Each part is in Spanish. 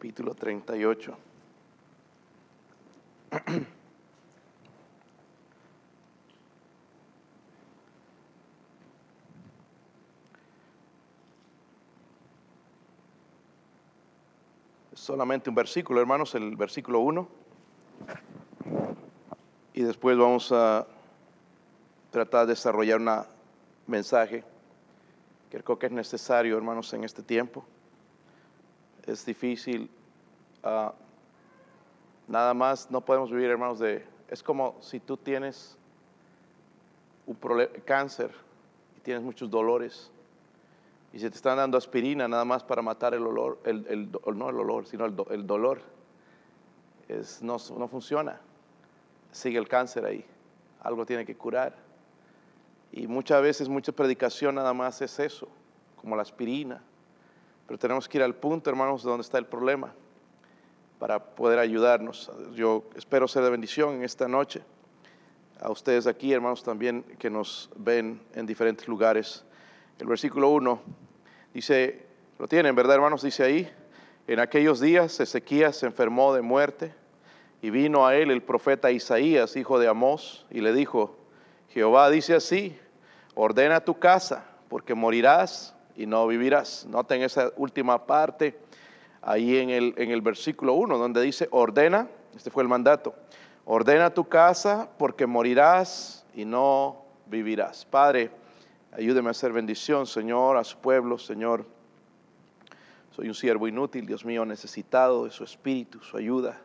capítulo 38. Solamente un versículo, hermanos, el versículo 1. Y después vamos a tratar de desarrollar un mensaje que creo que es necesario, hermanos, en este tiempo. Es difícil. ah, nada más no podemos vivir, hermanos, de... Es como si tú tienes un cáncer y tienes muchos dolores y se te están dando aspirina nada más para matar el olor, el, el no el olor, sino el, el dolor. Es, no, no funciona. Sigue el cáncer ahí. Algo tiene que curar. Y muchas veces, mucha predicación nada más es eso, como la aspirina. Pero tenemos que ir al punto, hermanos, de donde está el problema, para poder ayudarnos. Yo espero ser de bendición en esta noche. A ustedes aquí, hermanos, también que nos ven en diferentes lugares. El versículo 1 dice, lo tienen, ¿verdad, hermanos? Dice ahí, en aquellos días Ezequías se enfermó de muerte y vino a él el profeta Isaías, hijo de Amós, y le dijo, Jehová dice así, ordena tu casa, porque morirás y no vivirás. Noten esa última parte ahí en el, en el versículo 1, donde dice, ordena, este fue el mandato, ordena tu casa, porque morirás y no vivirás. Padre, ayúdeme a hacer bendición, Señor, a su pueblo, Señor. Soy un siervo inútil, Dios mío, necesitado de su espíritu, su ayuda.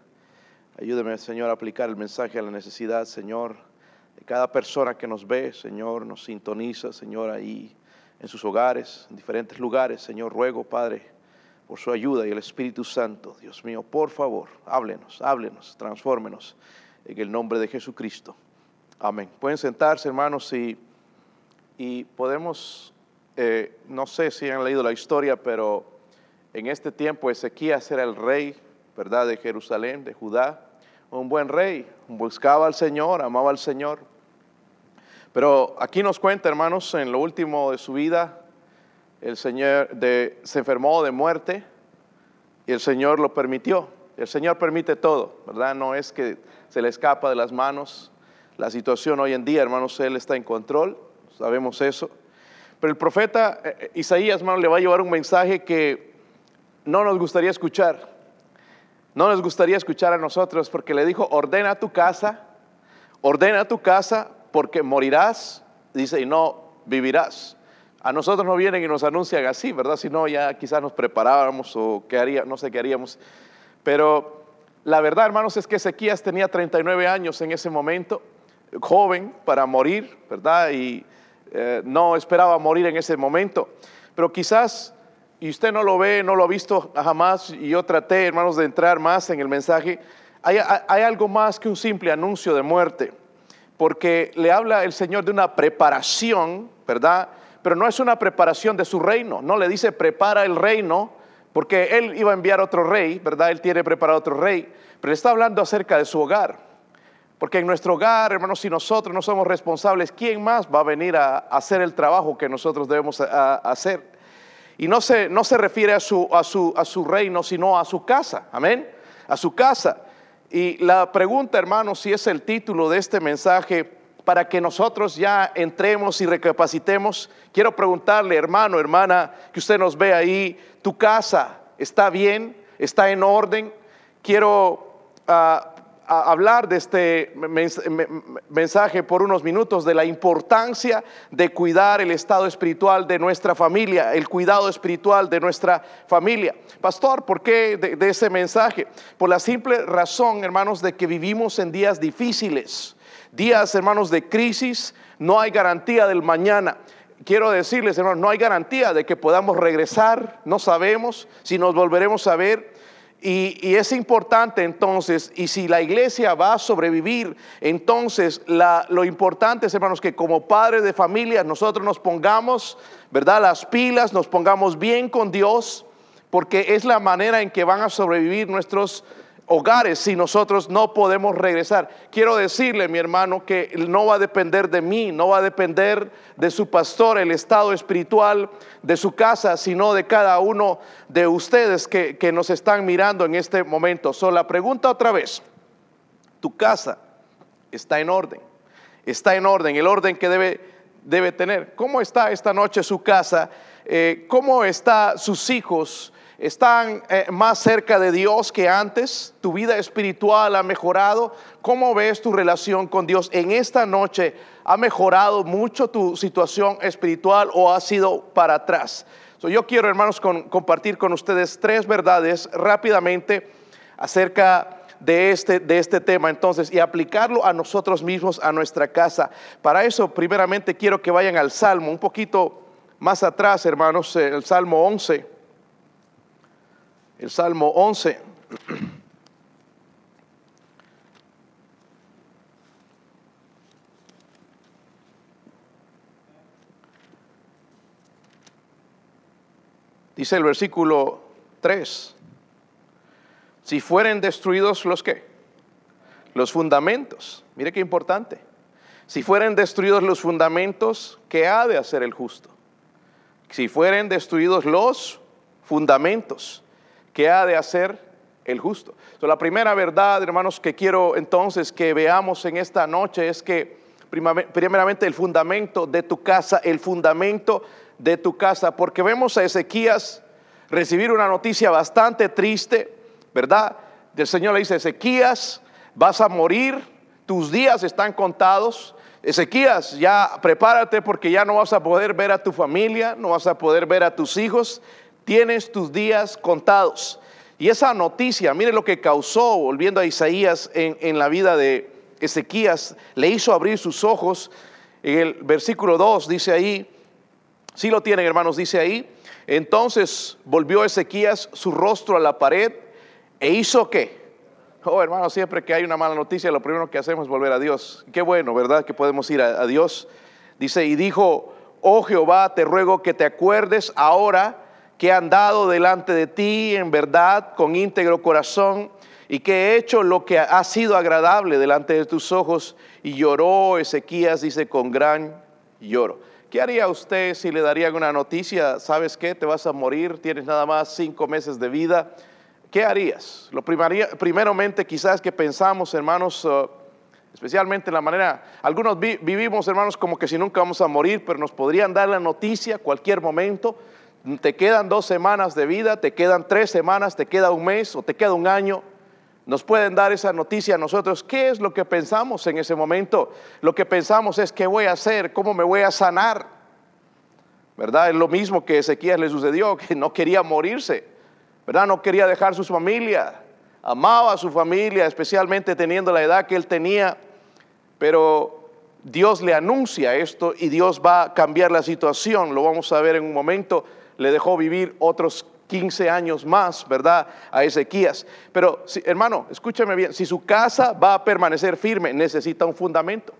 Ayúdeme, Señor, a aplicar el mensaje a la necesidad, Señor, de cada persona que nos ve, Señor, nos sintoniza, Señor, ahí en sus hogares, en diferentes lugares. Señor, ruego, Padre, por su ayuda y el Espíritu Santo, Dios mío, por favor, háblenos, háblenos, transfórmenos en el nombre de Jesucristo. Amén. Pueden sentarse, hermanos, y, y podemos, eh, no sé si han leído la historia, pero en este tiempo Ezequías era el rey, ¿verdad?, de Jerusalén, de Judá, un buen rey, buscaba al Señor, amaba al Señor. Pero aquí nos cuenta, hermanos, en lo último de su vida, el Señor se enfermó de muerte y el Señor lo permitió. El Señor permite todo, ¿verdad? No es que se le escapa de las manos. La situación hoy en día, hermanos, Él está en control, sabemos eso. Pero el profeta eh, eh, Isaías, hermano, le va a llevar un mensaje que no nos gustaría escuchar. No nos gustaría escuchar a nosotros porque le dijo, ordena tu casa, ordena tu casa porque morirás, dice, y no vivirás. A nosotros no vienen y nos anuncian así, ¿verdad? Si no, ya quizás nos preparábamos o qué haría, no sé qué haríamos. Pero la verdad, hermanos, es que Ezequías tenía 39 años en ese momento, joven para morir, ¿verdad? Y eh, no esperaba morir en ese momento. Pero quizás, y usted no lo ve, no lo ha visto jamás, y yo traté, hermanos, de entrar más en el mensaje, hay, algo más que un simple anuncio de muerte, porque le habla el Señor de una preparación, ¿verdad? Pero no es una preparación de su reino, no le dice prepara el reino, porque él iba a enviar otro rey, ¿verdad? Él tiene preparado otro rey, pero está hablando acerca de su hogar. Porque en nuestro hogar, hermanos, si nosotros no somos responsables, ¿quién más va a venir a, hacer el trabajo que nosotros debemos hacer? Y no se, no se refiere a su, a, su, a su reino, sino a su casa, amén, a su casa. Y la pregunta, hermanos, si es el título de este mensaje, para que nosotros ya entremos y recapacitemos, quiero preguntarle, hermano, hermana, que usted nos ve ahí, ¿tu casa está bien? ¿Está en orden? Quiero ah, a hablar de este mens- me- me- mensaje por unos minutos de la importancia de cuidar el estado espiritual de nuestra familia, el cuidado espiritual de nuestra familia. Pastor, ¿por qué de, de ese mensaje? Por la simple razón, hermanos, de que vivimos en días difíciles, días, hermanos, de crisis, no hay garantía del mañana. Quiero decirles, hermanos, no hay garantía de que podamos regresar, no sabemos si nos volveremos a ver. Y, es importante entonces, y si la iglesia va a sobrevivir, entonces lo importante es, hermanos, que como padres de familia nosotros nos pongamos, ¿verdad? Las pilas, nos pongamos bien con Dios, porque es la manera en que van a sobrevivir nuestros hogares si nosotros no podemos regresar. Quiero decirle, mi hermano, que no va a depender de mí, no va a depender de su pastor, el estado espiritual de su casa, sino de cada uno de ustedes que, nos están mirando en este momento. So, la pregunta otra vez, tu casa está en orden, está en orden, el orden que debe, debe tener. ¿Cómo está esta noche su casa? Eh, ¿Cómo están sus hijos? Están eh, más cerca de Dios que antes, tu vida espiritual ha mejorado, ¿cómo ves tu relación con Dios? En esta noche ha mejorado mucho tu situación espiritual o ha sido para atrás. yo quiero, hermanos, compartir con ustedes tres verdades rápidamente acerca de este, de este tema entonces y aplicarlo a nosotros mismos, a nuestra casa. Para eso, primeramente, quiero que vayan al Salmo, un poquito más atrás, hermanos, el Salmo 11 el Salmo 11. Dice el versículo 3, si fueren destruidos los qué? Los fundamentos. Mire qué importante. Si fueren destruidos los fundamentos, ¿qué ha de hacer el justo? Si fueren destruidos los fundamentos, ¿Qué ha de hacer el justo? la primera verdad, hermanos, que quiero entonces que veamos en esta noche es que primeramente el fundamento de tu casa, el fundamento de tu casa, porque vemos a Ezequías recibir una noticia bastante triste, ¿verdad? El Señor le dice, Ezequías, vas a morir, tus días están contados. Ezequías, ya prepárate porque ya no vas a poder ver a tu familia, no vas a poder ver a tus hijos, tienes tus días contados. Y esa noticia, mire lo que causó, volviendo a Isaías en, la vida de Ezequías, le hizo abrir sus ojos. En el versículo 2 dice ahí, si lo tienen hermanos, dice ahí, entonces volvió Ezequías su rostro a la pared e hizo qué? Oh hermano, siempre que hay una mala noticia, lo primero que hacemos es volver a Dios. Qué bueno, ¿verdad? Que podemos ir a Dios. Dice, y dijo, oh Jehová, te ruego que te acuerdes ahora que han dado delante de ti en verdad con íntegro corazón y que he hecho lo que ha sido agradable delante de tus ojos. Y lloró Ezequías, dice, con gran lloro. ¿Qué haría usted si le darían una noticia? ¿Sabes qué? Te vas a morir, tienes nada más cinco meses de vida. ¿Qué harías? Lo primeramente quizás que pensamos, hermanos, uh, especialmente en la manera, algunos vivimos, hermanos, como que si nunca vamos a morir, pero nos podrían dar la noticia cualquier momento te quedan dos semanas de vida, te quedan tres semanas, te queda un mes o te queda un año, nos pueden dar esa noticia a nosotros. ¿Qué es lo que pensamos en ese momento? Lo que pensamos es qué voy a hacer, cómo me voy a sanar. ¿Verdad? Es lo mismo que Ezequiel le sucedió, que no quería morirse, ¿verdad? No quería dejar su familia, amaba a su familia, especialmente teniendo la edad que él tenía, pero Dios le anuncia esto y Dios va a cambiar la situación, lo vamos a ver en un momento le dejó vivir otros 15 años más, ¿verdad? A Ezequías. Pero, hermano, escúchame bien, si su casa va a permanecer firme, necesita un fundamento.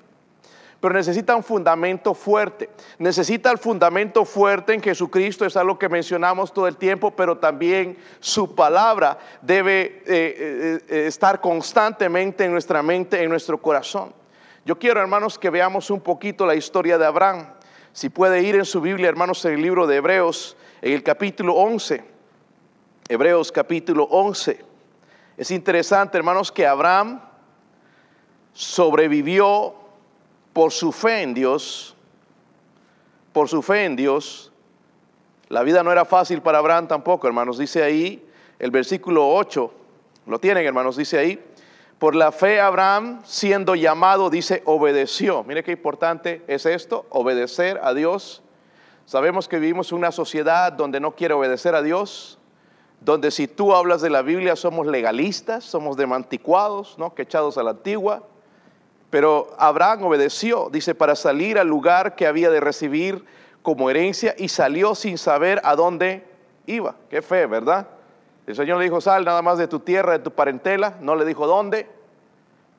Pero necesita un fundamento fuerte. Necesita el fundamento fuerte en Jesucristo, es algo que mencionamos todo el tiempo, pero también su palabra debe eh, eh, eh, estar constantemente en nuestra mente, en nuestro corazón. Yo quiero, hermanos, que veamos un poquito la historia de Abraham. Si puede ir en su Biblia, hermanos, en el libro de Hebreos, en el capítulo 11, Hebreos capítulo 11. Es interesante, hermanos, que Abraham sobrevivió por su fe en Dios, por su fe en Dios. La vida no era fácil para Abraham tampoco, hermanos. Dice ahí el versículo 8, lo tienen, hermanos, dice ahí, por la fe Abraham, siendo llamado, dice, obedeció. Mire qué importante es esto, obedecer a Dios Sabemos que vivimos en una sociedad donde no quiere obedecer a Dios, donde si tú hablas de la Biblia somos legalistas, somos demanticuados, ¿no? que echados a la antigua. Pero Abraham obedeció, dice, para salir al lugar que había de recibir como herencia y salió sin saber a dónde iba. Qué fe, ¿verdad? El Señor le dijo, sal nada más de tu tierra, de tu parentela, no le dijo dónde,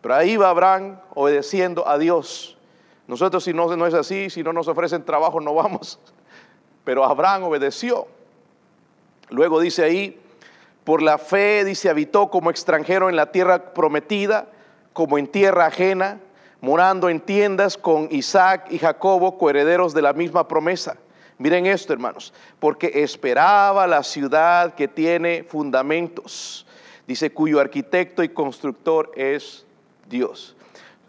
pero ahí va Abraham obedeciendo a Dios. Nosotros si no, no es así, si no nos ofrecen trabajo no vamos. Pero Abraham obedeció. Luego dice ahí, Por la fe, dice, habitó como extranjero en la tierra prometida, como en tierra ajena, morando en tiendas con Isaac y Jacobo, coherederos de la misma promesa. Miren esto, hermanos, porque esperaba la ciudad que tiene fundamentos, dice, cuyo arquitecto y constructor es Dios.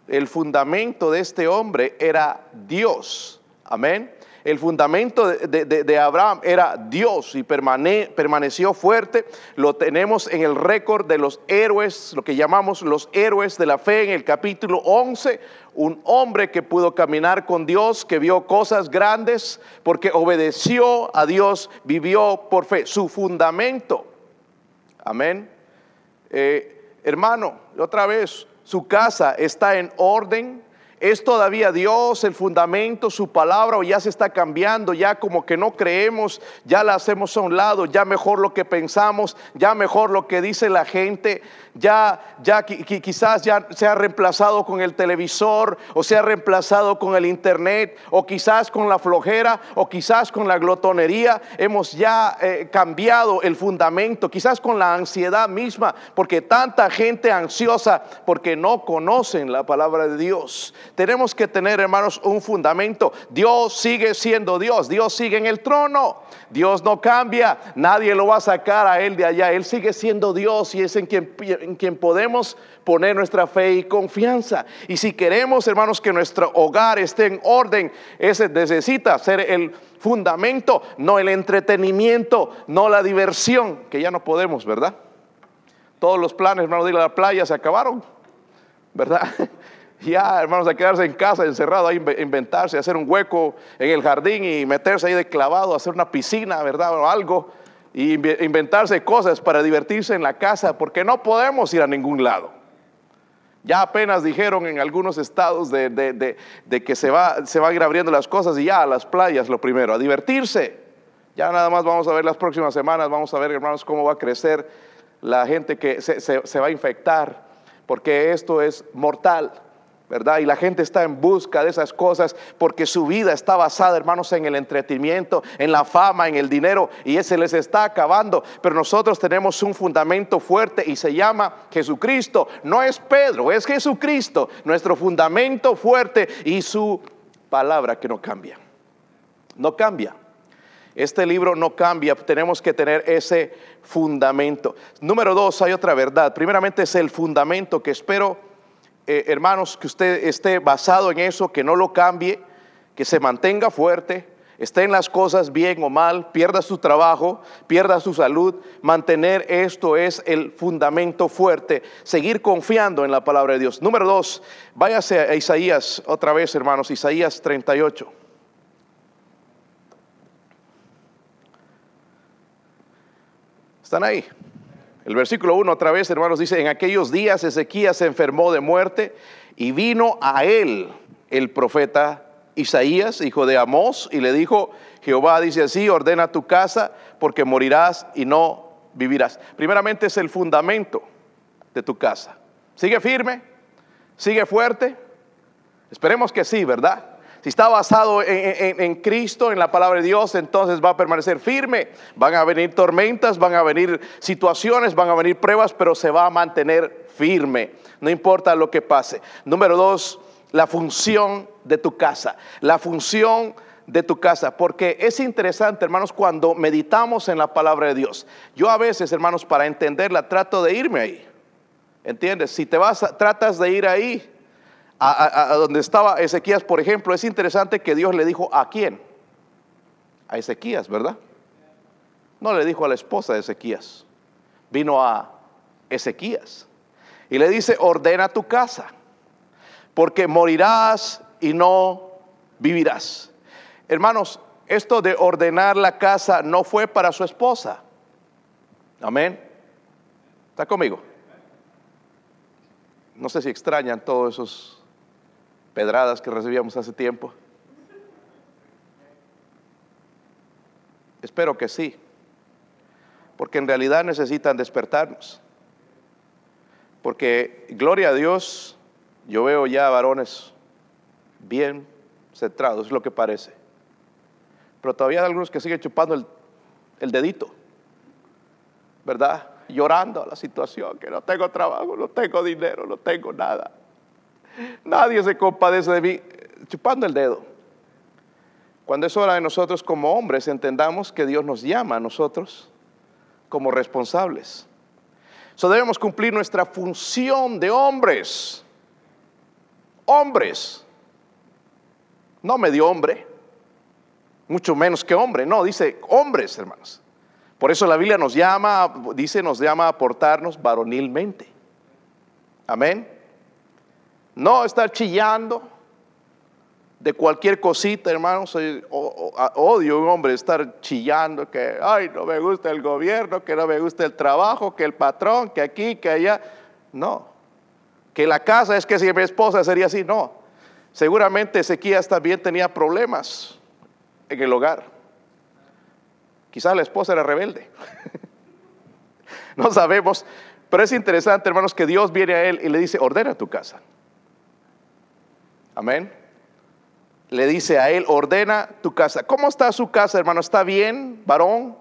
El fundamento de este hombre era Dios. Amén. El fundamento de, Abraham era Dios y permaneció fuerte. Lo tenemos en el récord de los héroes, lo que llamamos los héroes de la fe en el capítulo 11. Un hombre que pudo caminar con Dios, que vio cosas grandes porque obedeció a Dios, vivió por fe. Su fundamento. Amén. Eh, hermano, otra vez, su casa está en orden ¿Es todavía Dios el fundamento, su palabra o ya se está cambiando? Ya como que no creemos, ya la hacemos a un lado, ya mejor lo que pensamos, ya mejor lo que dice la gente, ya, ya quizás ya se ha reemplazado con el televisor o se ha reemplazado con el internet o quizás con la flojera o quizás con la glotonería. Hemos ya eh, cambiado el fundamento, quizás con la ansiedad misma, porque tanta gente ansiosa porque no conocen la palabra de Dios. Tenemos que tener, hermanos, un fundamento. Dios sigue siendo Dios, Dios sigue en el trono, Dios no cambia, nadie lo va a sacar a Él de allá, Él sigue siendo Dios y es en quien, en quien podemos poner nuestra fe y confianza. Y si queremos, hermanos, que nuestro hogar esté en orden, ese necesita ser el fundamento, no el entretenimiento, no la diversión, que ya no podemos, ¿verdad? Todos los planes, hermanos, de ir a la playa se acabaron, ¿verdad? ya, hermanos, a quedarse en casa, encerrado, a inventarse, hacer un hueco en el jardín y meterse ahí de clavado, hacer una piscina, ¿verdad? O algo, y inventarse cosas para divertirse en la casa, porque no podemos ir a ningún lado. Ya apenas dijeron en algunos estados de, que se, va, se van a ir abriendo las cosas y ya a las playas lo primero, a divertirse. Ya nada más vamos a ver las próximas semanas, vamos a ver, hermanos, cómo va a crecer la gente que se va a infectar, porque esto es mortal. ¿Verdad? Y la gente está en busca de esas cosas porque su vida está basada, hermanos, en el entretenimiento, en la fama, en el dinero, y ese les está acabando. Pero nosotros tenemos un fundamento fuerte y se llama Jesucristo. No es Pedro, es Jesucristo, nuestro fundamento fuerte y su palabra que no cambia. No cambia. Este libro no cambia, tenemos que tener ese fundamento. Número dos, hay otra verdad. Primeramente es el fundamento que espero eh, hermanos, que usted esté basado en eso, que no lo cambie, que se mantenga fuerte, esté en las cosas bien o mal, pierda su trabajo, pierda su salud, mantener esto es el fundamento fuerte, seguir confiando en la palabra de Dios. Número dos, váyase a Isaías otra vez, hermanos, Isaías 38. ¿Están ahí? El versículo 1 otra vez, hermanos, dice, en aquellos días Ezequías se enfermó de muerte y vino a él el profeta Isaías, hijo de Amós, y le dijo, Jehová dice así, ordena tu casa porque morirás y no vivirás. Primeramente es el fundamento de tu casa. ¿Sigue firme? ¿Sigue fuerte? Esperemos que sí, ¿verdad? Si está basado en, Cristo, en la palabra de Dios, entonces va a permanecer firme. Van a venir tormentas, van a venir situaciones, van a venir pruebas, pero se va a mantener firme. No importa lo que pase. Número dos, la función de tu casa. La función de tu casa, porque es interesante, hermanos, cuando meditamos en la palabra de Dios. Yo a veces, hermanos, para entenderla, trato de irme ahí. ¿Entiendes? Si te vas, tratas de ir ahí, a, donde estaba Ezequías, por ejemplo, es interesante que Dios le dijo a quién. A Ezequías, ¿verdad? No le dijo a la esposa de Ezequías, vino a Ezequías. Y le dice, ordena tu casa, porque morirás y no vivirás. Hermanos, esto de ordenar la casa no fue para su esposa. Amén. ¿Está conmigo? No sé si extrañan todos esos pedradas que recibíamos hace tiempo? Espero que sí, porque en realidad necesitan despertarnos. Porque, gloria a Dios, yo veo ya varones bien centrados, es lo que parece. Pero todavía hay algunos que siguen chupando el, el dedito, ¿verdad? llorando a la situación, que no tengo trabajo, no tengo dinero, no tengo nada. Nadie se compadece de mí, chupando el dedo. Cuando es hora de nosotros como hombres entendamos que Dios nos llama a nosotros como responsables. So debemos cumplir nuestra función de hombres. Hombres. No medio hombre, mucho menos que hombre, no, dice hombres, hermanos. Por eso la Biblia nos llama, dice, nos llama a portarnos varonilmente. Amén. No estar chillando de cualquier cosita, hermanos. Odio un hombre estar chillando que, ay, no me gusta el gobierno, que no me gusta el trabajo, que el patrón, que aquí, que allá. No. Que la casa es que si mi esposa sería así, no. Seguramente Ezequías también tenía problemas en el hogar. Quizás la esposa era rebelde. no sabemos. Pero es interesante, hermanos, que Dios viene a él y le dice, ordena tu casa. Amén. Le dice a él, ordena tu casa. ¿Cómo está su casa, hermano? ¿Está bien, varón?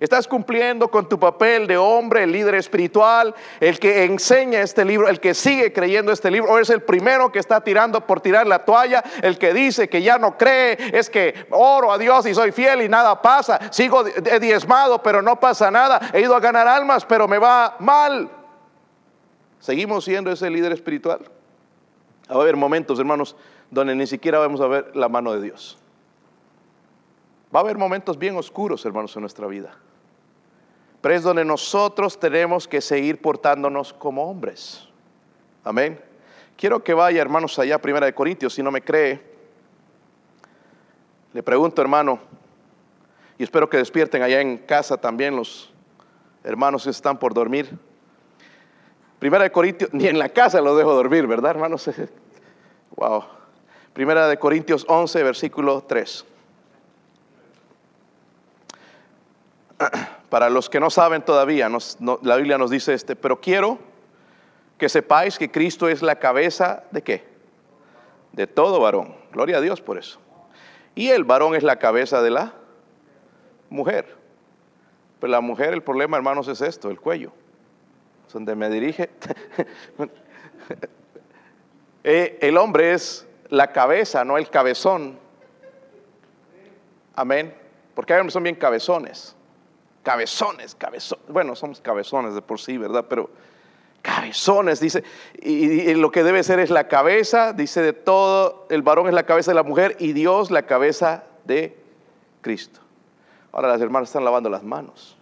¿Estás cumpliendo con tu papel de hombre, el líder espiritual, el que enseña este libro, el que sigue creyendo este libro? ¿O es el primero que está tirando por tirar la toalla? El que dice que ya no cree, es que oro a Dios y soy fiel y nada pasa. Sigo diezmado, pero no pasa nada. He ido a ganar almas, pero me va mal. ¿Seguimos siendo ese líder espiritual? Va a haber momentos, hermanos, donde ni siquiera vamos a ver la mano de Dios. Va a haber momentos bien oscuros, hermanos, en nuestra vida. Pero es donde nosotros tenemos que seguir portándonos como hombres. Amén. Quiero que vaya, hermanos, allá, Primera de Corintios, si no me cree. Le pregunto, hermano, y espero que despierten allá en casa también los hermanos que están por dormir. Primera de Corintios, ni en la casa lo dejo dormir, ¿verdad, hermanos? Wow. Primera de Corintios 11, versículo 3. Para los que no saben todavía, la Biblia nos dice este, pero quiero que sepáis que Cristo es la cabeza de qué? De todo varón. Gloria a Dios por eso. Y el varón es la cabeza de la mujer. Pero la mujer, el problema, hermanos, es esto, el cuello. Donde me dirige. Eh, el hombre es la cabeza, no el cabezón. Amén. Porque hay hombres son bien cabezones. Cabezones, cabezones. Bueno, somos cabezones de por sí, ¿verdad? Pero cabezones, dice. Y, lo que debe ser es la cabeza, dice de todo. El varón es la cabeza de la mujer y Dios la cabeza de Cristo. Ahora las hermanas están lavando las manos.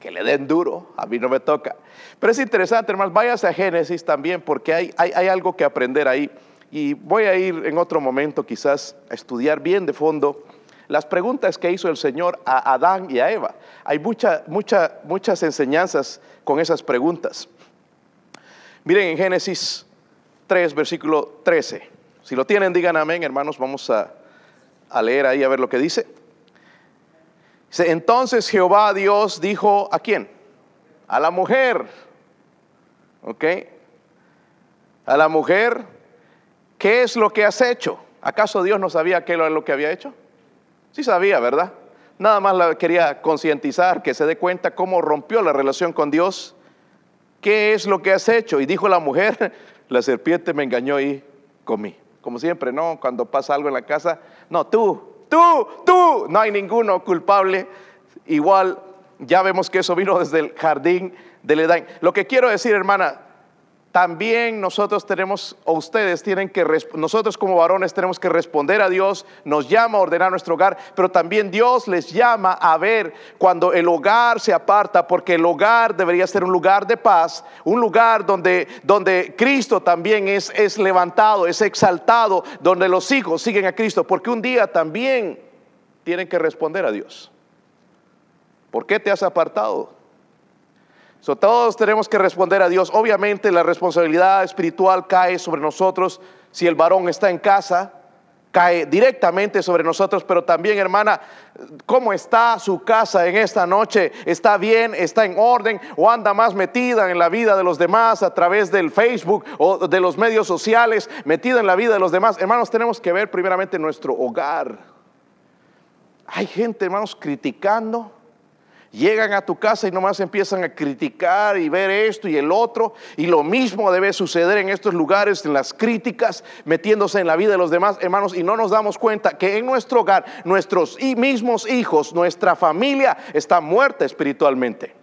Que le den duro, a mí no me toca. Pero es interesante, hermanos, váyase a Génesis también porque hay, hay, algo que aprender ahí. Y voy a ir en otro momento quizás a estudiar bien de fondo las preguntas que hizo el Señor a Adán y a Eva. Hay mucha, mucha, muchas enseñanzas con esas preguntas. Miren en Génesis 3, versículo 13. Si lo tienen, digan amén, hermanos. Vamos a, a leer ahí a ver lo que dice. Entonces Jehová Dios dijo, ¿a quién? A la mujer ¿Ok? A la mujer, ¿qué es lo que has hecho? ¿Acaso Dios no sabía qué era lo que había hecho? Sí sabía, ¿verdad? Nada más la quería concientizar, que se dé cuenta cómo rompió la relación con Dios. ¿Qué es lo que has hecho? Y dijo la mujer, la serpiente me engañó y comí. Como siempre, ¿no? Cuando pasa algo en la casa, no, tú, tú, tú, no hay ninguno culpable. Igual, ya vemos que eso vino desde el jardín del Edén. Lo que quiero decir, hermana, también nosotros tenemos, o ustedes tienen que, nosotros como varones tenemos que responder a Dios, nos llama a ordenar nuestro hogar, pero también Dios les llama a ver cuando el hogar se aparta, porque el hogar debería ser un lugar de paz, un lugar donde, donde Cristo también es, es levantado, es exaltado, donde los hijos siguen a Cristo, porque un día también tienen que responder a Dios. ¿Por qué te has apartado? Todos tenemos que responder a Dios. Obviamente la responsabilidad espiritual cae sobre nosotros. Si el varón está en casa, cae directamente sobre nosotros, pero también, hermana, ¿cómo está su casa en esta noche? ¿Está bien? ¿Está en orden? ¿O anda más metida en la vida de los demás a través del Facebook o de los medios sociales, metida en la vida de los demás? Hermanos, tenemos que ver primeramente nuestro hogar. Hay gente, hermanos, criticando Llegan a tu casa y nomás empiezan a criticar y ver esto y el otro. Y lo mismo debe suceder en estos lugares, en las críticas, metiéndose en la vida de los demás hermanos. Y no nos damos cuenta que en nuestro hogar, nuestros mismos hijos, nuestra familia está muerta espiritualmente.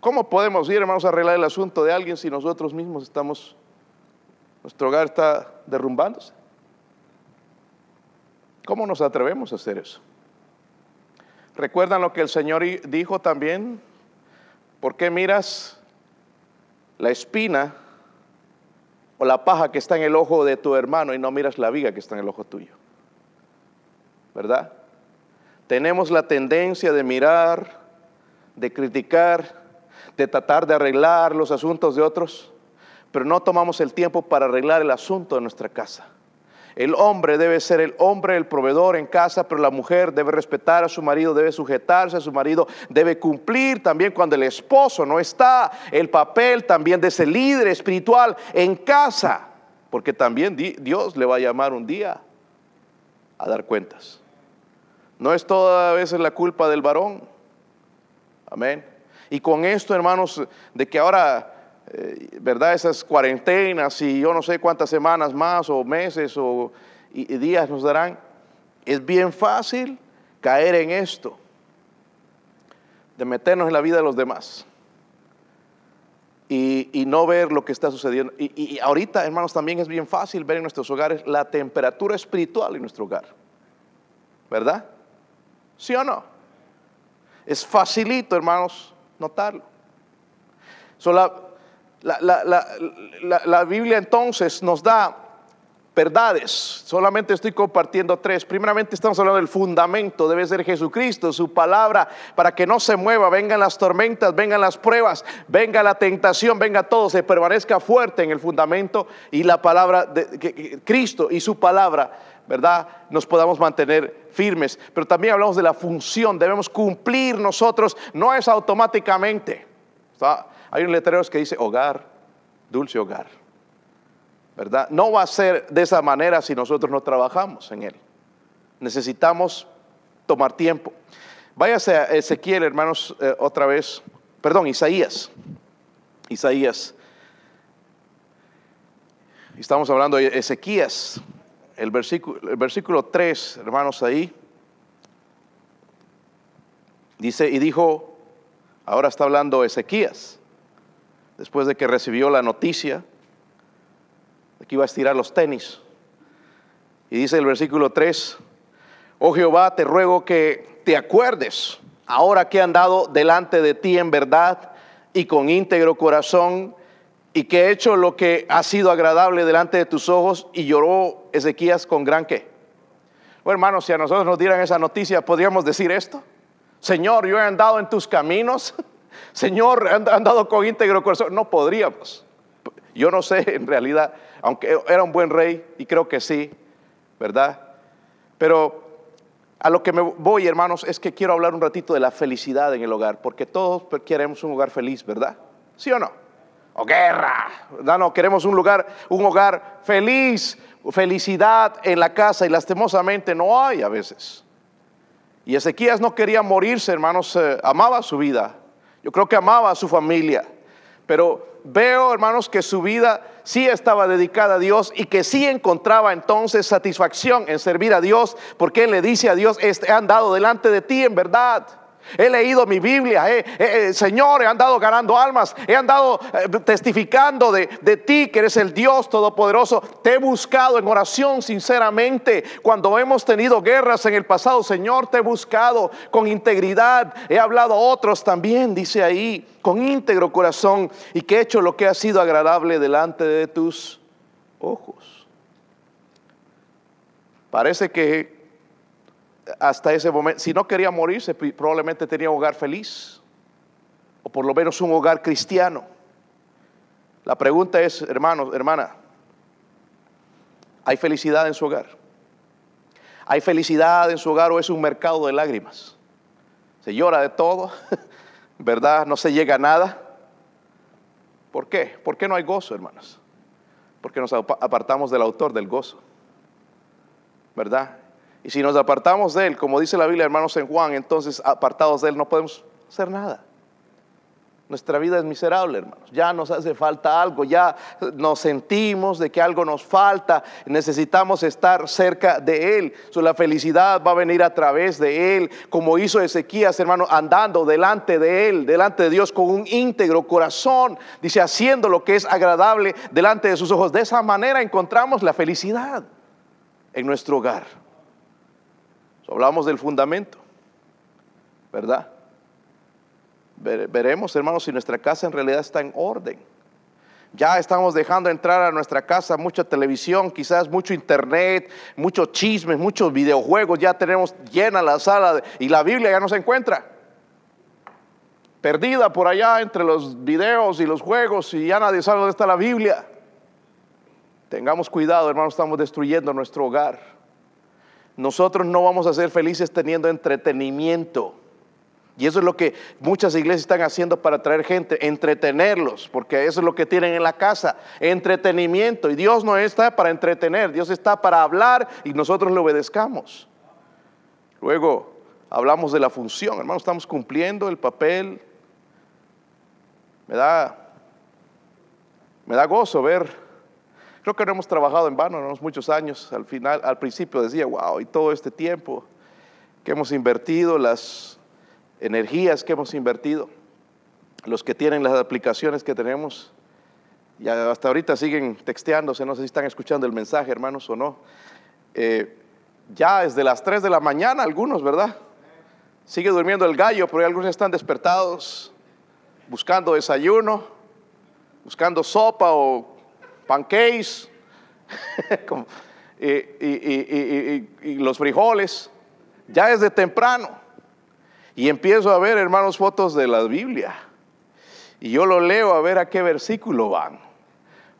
¿Cómo podemos ir, hermanos, a arreglar el asunto de alguien si nosotros mismos estamos, nuestro hogar está derrumbándose? ¿Cómo nos atrevemos a hacer eso? ¿Recuerdan lo que el Señor dijo también? ¿Por qué miras la espina o la paja que está en el ojo de tu hermano y no miras la viga que está en el ojo tuyo? ¿Verdad? Tenemos la tendencia de mirar, de criticar, de tratar de arreglar los asuntos de otros, pero no tomamos el tiempo para arreglar el asunto de nuestra casa. El hombre debe ser el hombre, el proveedor en casa, pero la mujer debe respetar a su marido, debe sujetarse a su marido, debe cumplir también cuando el esposo no está, el papel también de ese líder espiritual en casa, porque también Dios le va a llamar un día a dar cuentas. No es toda veces la culpa del varón. Amén. Y con esto, hermanos, de que ahora eh, ¿verdad? Esas cuarentenas y yo no sé cuántas semanas más o meses o y, días nos darán. Es bien fácil caer en esto, de meternos en la vida de los demás y, no ver lo que está sucediendo. Y, y, ahorita, hermanos, también es bien fácil ver en nuestros hogares la temperatura espiritual en nuestro hogar. ¿Verdad? ¿Sí o no? Es facilito, hermanos, notarlo. La, Biblia entonces nos da verdades. Solamente estoy compartiendo tres. Primeramente estamos hablando del fundamento, debe ser Jesucristo, su palabra, para que no se mueva, vengan las tormentas, vengan las pruebas, venga la tentación, venga todo, se permanezca fuerte en el fundamento y la palabra de Cristo y su palabra, ¿verdad? Nos podamos mantener firmes. Pero también hablamos de la función, debemos cumplir nosotros, no es automáticamente. Hay un letrero que dice hogar, dulce hogar. ¿Verdad? No va a ser de esa manera si nosotros no trabajamos en él. Necesitamos tomar tiempo. Váyase a Ezequiel, hermanos, eh, otra vez. Perdón, Isaías. Isaías. Estamos hablando de Ezequías, el versículo, el versículo 3, hermanos, ahí. Dice, y dijo, ahora está hablando Ezequías después de que recibió la noticia de que iba a estirar los tenis. Y dice el versículo 3, oh Jehová, te ruego que te acuerdes ahora que he andado delante de ti en verdad y con íntegro corazón y que he hecho lo que ha sido agradable delante de tus ojos y lloró Ezequías con gran qué. Bueno, hermanos, si a nosotros nos dieran esa noticia, ¿podríamos decir esto? Señor, yo he andado en tus caminos Señor, han, dado con íntegro corazón. No podríamos. Yo no sé, en realidad, aunque era un buen rey, y creo que sí, ¿verdad? Pero a lo que me voy, hermanos, es que quiero hablar un ratito de la felicidad en el hogar, porque todos queremos un hogar feliz, ¿verdad? ¿Sí o no? O guerra, no, no, queremos un lugar, un hogar feliz, felicidad en la casa, y lastimosamente no hay a veces. Y Ezequías no quería morirse, hermanos, eh, amaba su vida, yo creo que amaba a su familia, pero veo, hermanos, que su vida sí estaba dedicada a Dios y que sí encontraba entonces satisfacción en servir a Dios, porque Él le dice a Dios, he andado delante de ti en verdad. He leído mi Biblia, Señor, he andado ganando almas, he andado eh, testificando de, de, ti que eres el Dios Todopoderoso. Te he buscado en oración sinceramente. Cuando hemos tenido guerras en el pasado, Señor, te he buscado con integridad. He hablado a otros también, dice ahí, con íntegro corazón y que he hecho lo que ha sido agradable delante de tus ojos. Parece que hasta ese momento, si no quería morirse, probablemente tenía un hogar feliz, o por lo menos un hogar cristiano. La pregunta es, hermano, hermana, ¿hay felicidad en su hogar? ¿Hay felicidad en su hogar o es un mercado de lágrimas? Se llora de todo, ¿verdad? No se llega a nada. ¿Por qué? ¿Por qué no hay gozo, hermanos? Porque nos apartamos del autor del gozo, ¿verdad? Y si nos apartamos de Él, como dice la Biblia, hermanos, en Juan, entonces apartados de Él no podemos hacer nada. Nuestra vida es miserable, hermanos. Ya nos hace falta algo, ya nos sentimos de que algo nos falta. Necesitamos estar cerca de Él. la felicidad va a venir a través de Él, como hizo Ezequías, hermano, andando delante de Él, delante de Dios con un íntegro corazón. Dice, haciendo lo que es agradable delante de sus ojos. De esa manera encontramos la felicidad en nuestro hogar. Hablamos del fundamento, ¿verdad? veremos, hermanos, si nuestra casa en realidad está en orden. Ya estamos dejando entrar a nuestra casa mucha televisión, quizás mucho internet, muchos chismes, muchos videojuegos. Ya tenemos llena la sala y la Biblia ya no se encuentra. Perdida por allá entre los videos y los juegos y ya nadie sabe dónde está la Biblia. Tengamos cuidado, hermanos, estamos destruyendo nuestro hogar. Nosotros no vamos a ser felices teniendo entretenimiento. Y eso es lo que muchas iglesias están haciendo para traer gente, entretenerlos, porque eso es lo que tienen en la casa, entretenimiento. Y Dios no está para entretener, Dios está para hablar y nosotros le obedezcamos. Luego hablamos de la función, hermano, estamos cumpliendo el papel. Me da, me da gozo ver, creo que no hemos trabajado en vano, no muchos años, al final, al principio decía, wow, y todo este tiempo que hemos invertido, las energías que hemos invertido, los que tienen las aplicaciones que tenemos, y hasta ahorita siguen texteándose, no sé si están escuchando el mensaje, hermanos, o no. Eh, ya desde las 3 de la mañana algunos, ¿verdad? Sigue durmiendo el gallo, pero algunos están despertados, buscando desayuno, buscando sopa o pancakes, y los frijoles, ya desde temprano. Y empiezo a ver, hermanos, fotos de la Biblia. Y yo lo leo a ver a qué versículo van.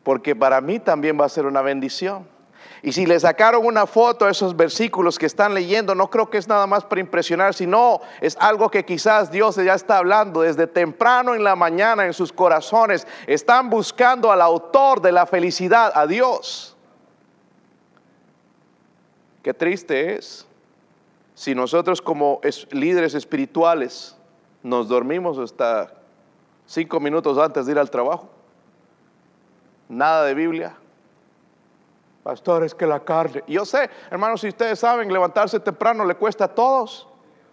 Porque para mí también va a ser una bendición. Y si le sacaron una foto a esos versículos que están leyendo, no creo que es nada más para impresionar, sino es algo que quizás Dios ya está hablando desde temprano en la mañana en sus corazones. Están buscando al autor de la felicidad, a Dios. Qué triste es si nosotros como líderes espirituales nos dormimos hasta cinco minutos antes de ir al trabajo, nada de Biblia. Pastor, es que la carne. Yo sé, hermanos, si ustedes saben, levantarse temprano le cuesta a todos.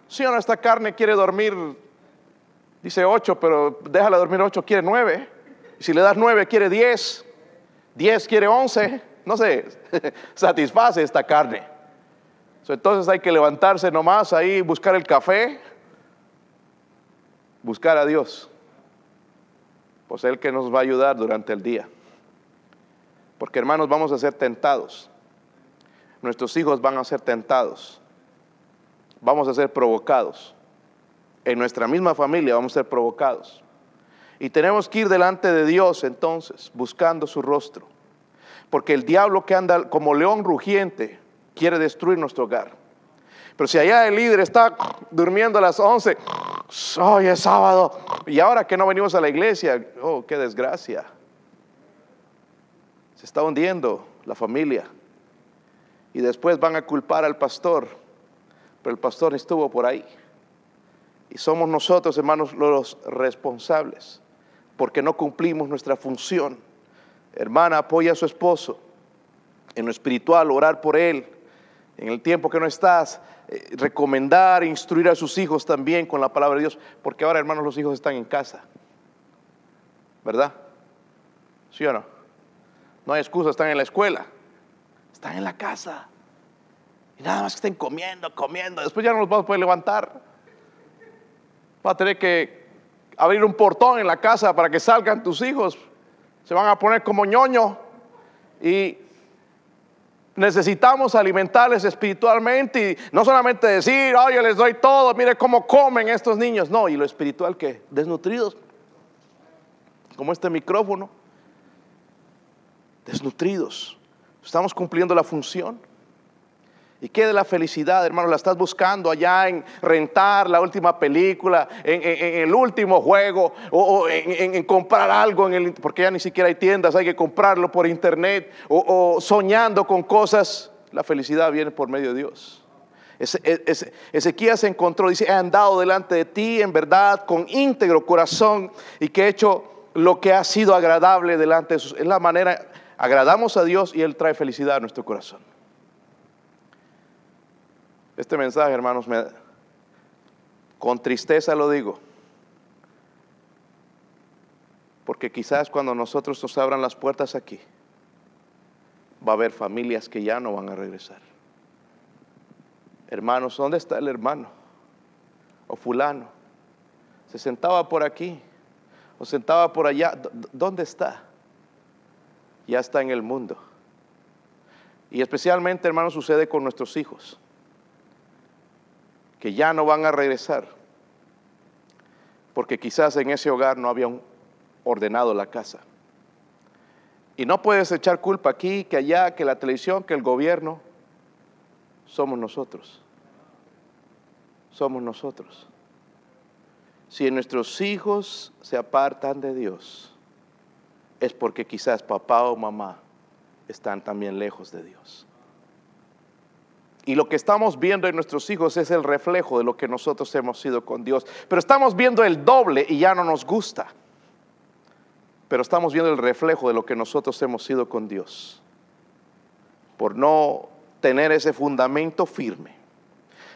Si no, esta carne quiere dormir, dice ocho, pero déjala dormir ocho, quiere nueve. Si le das nueve, quiere diez. Diez quiere once. No sé, satisface esta carne. Entonces hay que levantarse nomás ahí, buscar el café, buscar a Dios. Pues Él que nos va a ayudar durante el día. Porque hermanos, vamos a ser tentados. Nuestros hijos van a ser tentados. Vamos a ser provocados. En nuestra misma familia vamos a ser provocados. Y tenemos que ir delante de Dios entonces, buscando su rostro. Porque el diablo que anda como león rugiente quiere destruir nuestro hogar. Pero si allá el líder está durmiendo a las 11, hoy es sábado, y ahora que no venimos a la iglesia, oh, qué desgracia. Se está hundiendo la familia. Y después van a culpar al pastor, pero el pastor estuvo por ahí. Y somos nosotros, hermanos, los responsables, porque no cumplimos nuestra función. Hermana, apoya a su esposo en lo espiritual, orar por él, en el tiempo que no estás, eh, recomendar, instruir a sus hijos también con la palabra de Dios, porque ahora hermanos los hijos están en casa, ¿verdad? ¿Sí o no? No hay excusa, están en la escuela, están en la casa. Y nada más que estén comiendo, comiendo, después ya no los vamos a poder levantar. Va a tener que abrir un portón en la casa para que salgan tus hijos. Se van a poner como ñoño y necesitamos alimentarles espiritualmente y no solamente decir, oye, les doy todo, mire cómo comen estos niños. No, y lo espiritual que desnutridos, como este micrófono, desnutridos. Estamos cumpliendo la función. ¿Y qué de la felicidad, hermano? ¿La estás buscando allá en rentar la última película, en, el último juego, o, en, comprar algo, porque ya ni siquiera hay tiendas, hay que comprarlo por internet, o, soñando con cosas? La felicidad viene por medio de Dios. Ezequías se encontró, dice, he andado delante de ti en verdad con íntegro corazón y que he hecho lo que ha sido agradable delante de sus... Es la manera, agradamos a Dios y Él trae felicidad a nuestro corazón. Este mensaje, hermanos, me, con tristeza lo digo, porque quizás cuando nosotros nos abran las puertas aquí, va a haber familias que ya no van a regresar. Hermanos, ¿dónde está el hermano? O fulano. Se sentaba por aquí o sentaba por allá. ¿Dónde está? Ya está en el mundo. Y especialmente, hermanos, sucede con nuestros hijos, que ya no van a regresar, porque quizás en ese hogar no habían ordenado la casa. Y no puedes echar culpa aquí, que allá, que la televisión, que el gobierno somos nosotros. Somos nosotros. Si nuestros hijos se apartan de Dios, es porque quizás papá o mamá están también lejos de Dios. Y lo que estamos viendo en nuestros hijos es el reflejo de lo que nosotros hemos sido con Dios. Pero estamos viendo el doble y ya no nos gusta. Pero estamos viendo el reflejo de lo que nosotros hemos sido con Dios. Por no tener ese fundamento firme,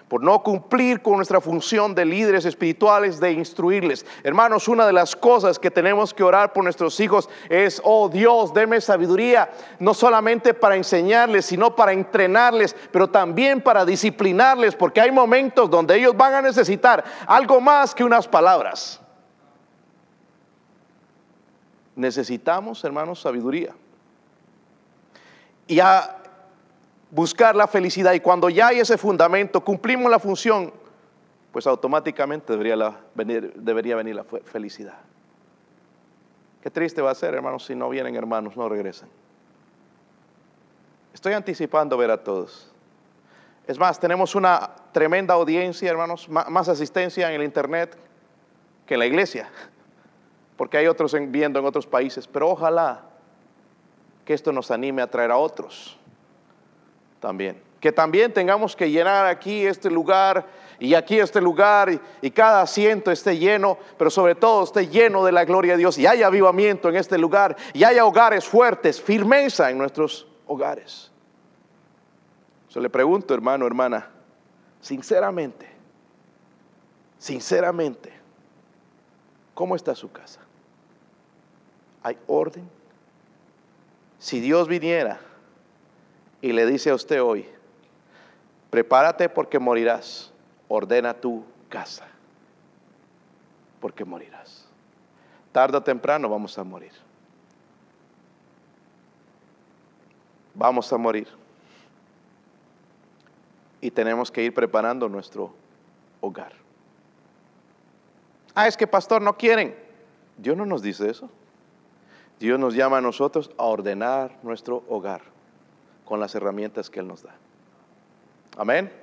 por no cumplir con nuestra función de líderes espirituales, de instruirles. Hermanos, una de las cosas que tenemos que orar por nuestros hijos es, oh Dios, deme sabiduría, no solamente para enseñarles, sino para entrenarles, pero también para disciplinarles, porque hay momentos donde ellos van a necesitar algo más que unas palabras. Necesitamos, hermanos, sabiduría. Y a buscar la felicidad. Y cuando ya hay ese fundamento, cumplimos la función, pues automáticamente debería, venir, debería venir la felicidad. Qué triste va a ser, hermanos, si no vienen hermanos, no regresan. Estoy anticipando ver a todos. Es más, tenemos una tremenda audiencia, hermanos, más asistencia en el Internet que en la iglesia, porque hay otros viendo en otros países, pero ojalá que esto nos anime a traer a otros también. Que también tengamos que llenar aquí este lugar y aquí este lugar y, cada asiento esté lleno, pero sobre todo esté lleno de la gloria de Dios y haya avivamiento en este lugar y haya hogares fuertes, firmeza en nuestros hogares. Yo le pregunto, hermano, hermana, sinceramente, sinceramente, ¿cómo está su casa? ¿Hay orden? Si Dios viniera y le dice a usted hoy, prepárate porque morirás, ordena tu casa, porque morirás. Tarde o temprano vamos a morir. Vamos a morir. Y tenemos que ir preparando nuestro hogar. Ah, es que pastor, no quieren. Dios no nos dice eso. Dios nos llama a nosotros a ordenar nuestro hogar con las herramientas que Él nos da. Amén.